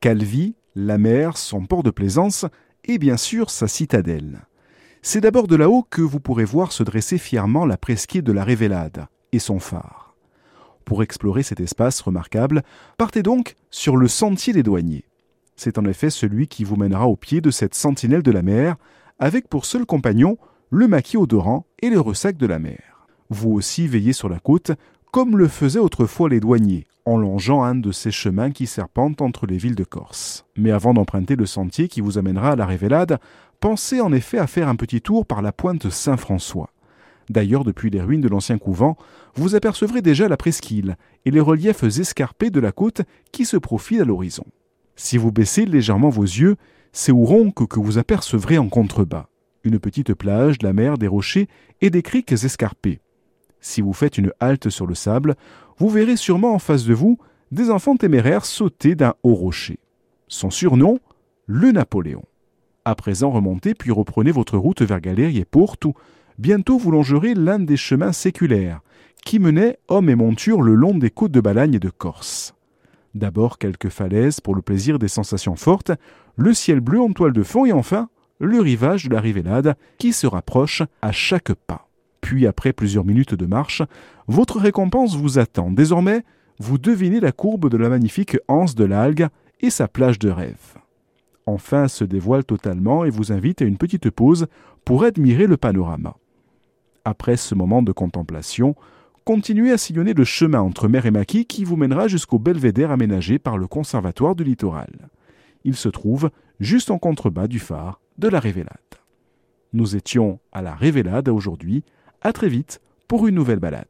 Calvi, la mer, son port de plaisance et bien sûr sa citadelle. C'est d'abord de là-haut que vous pourrez voir se dresser fièrement la presqu'île de la Révélade et son phare. Pour explorer cet espace remarquable, partez donc sur le sentier des douaniers. C'est en effet celui qui vous mènera au pied de cette sentinelle de la mer, avec pour seul compagnon le maquis odorant et le ressac de la mer. Vous aussi veillez sur la côte, comme le faisaient autrefois les douaniers, en longeant un de ces chemins qui serpentent entre les villes de Corse. Mais avant d'emprunter le sentier qui vous amènera à la Révélade, pensez en effet à faire un petit tour par la pointe Saint-François. D'ailleurs, depuis les ruines de l'ancien couvent, vous apercevrez déjà la presqu'île et les reliefs escarpés de la côte qui se profilent à l'horizon. Si vous baissez légèrement vos yeux, c'est Ouronque que vous apercevrez en contrebas. Une petite plage, la mer, des rochers et des criques escarpées. Si vous faites une halte sur le sable, vous verrez sûrement en face de vous des enfants téméraires sauter d'un haut rocher. Son surnom, le Napoléon. À présent remontez puis reprenez votre route vers Galérie et Porte où bientôt vous longerez l'un des chemins séculaires qui menaient hommes et montures le long des côtes de Balagne et de Corse. D'abord quelques falaises pour le plaisir des sensations fortes, le ciel bleu en toile de fond et enfin le rivage de la Rivélade qui se rapproche à chaque pas. Puis après plusieurs minutes de marche, votre récompense vous attend. Désormais, vous devinez la courbe de la magnifique anse de l'algue et sa plage de rêve. Enfin se dévoile totalement et vous invite à une petite pause pour admirer le panorama. Après ce moment de contemplation, continuez à sillonner le chemin entre mer et maquis qui vous mènera jusqu'au belvédère aménagé par le Conservatoire du littoral. Il se trouve juste en contrebas du phare de la Révélade. Nous étions à la Révélade aujourd'hui. À très vite pour une nouvelle balade.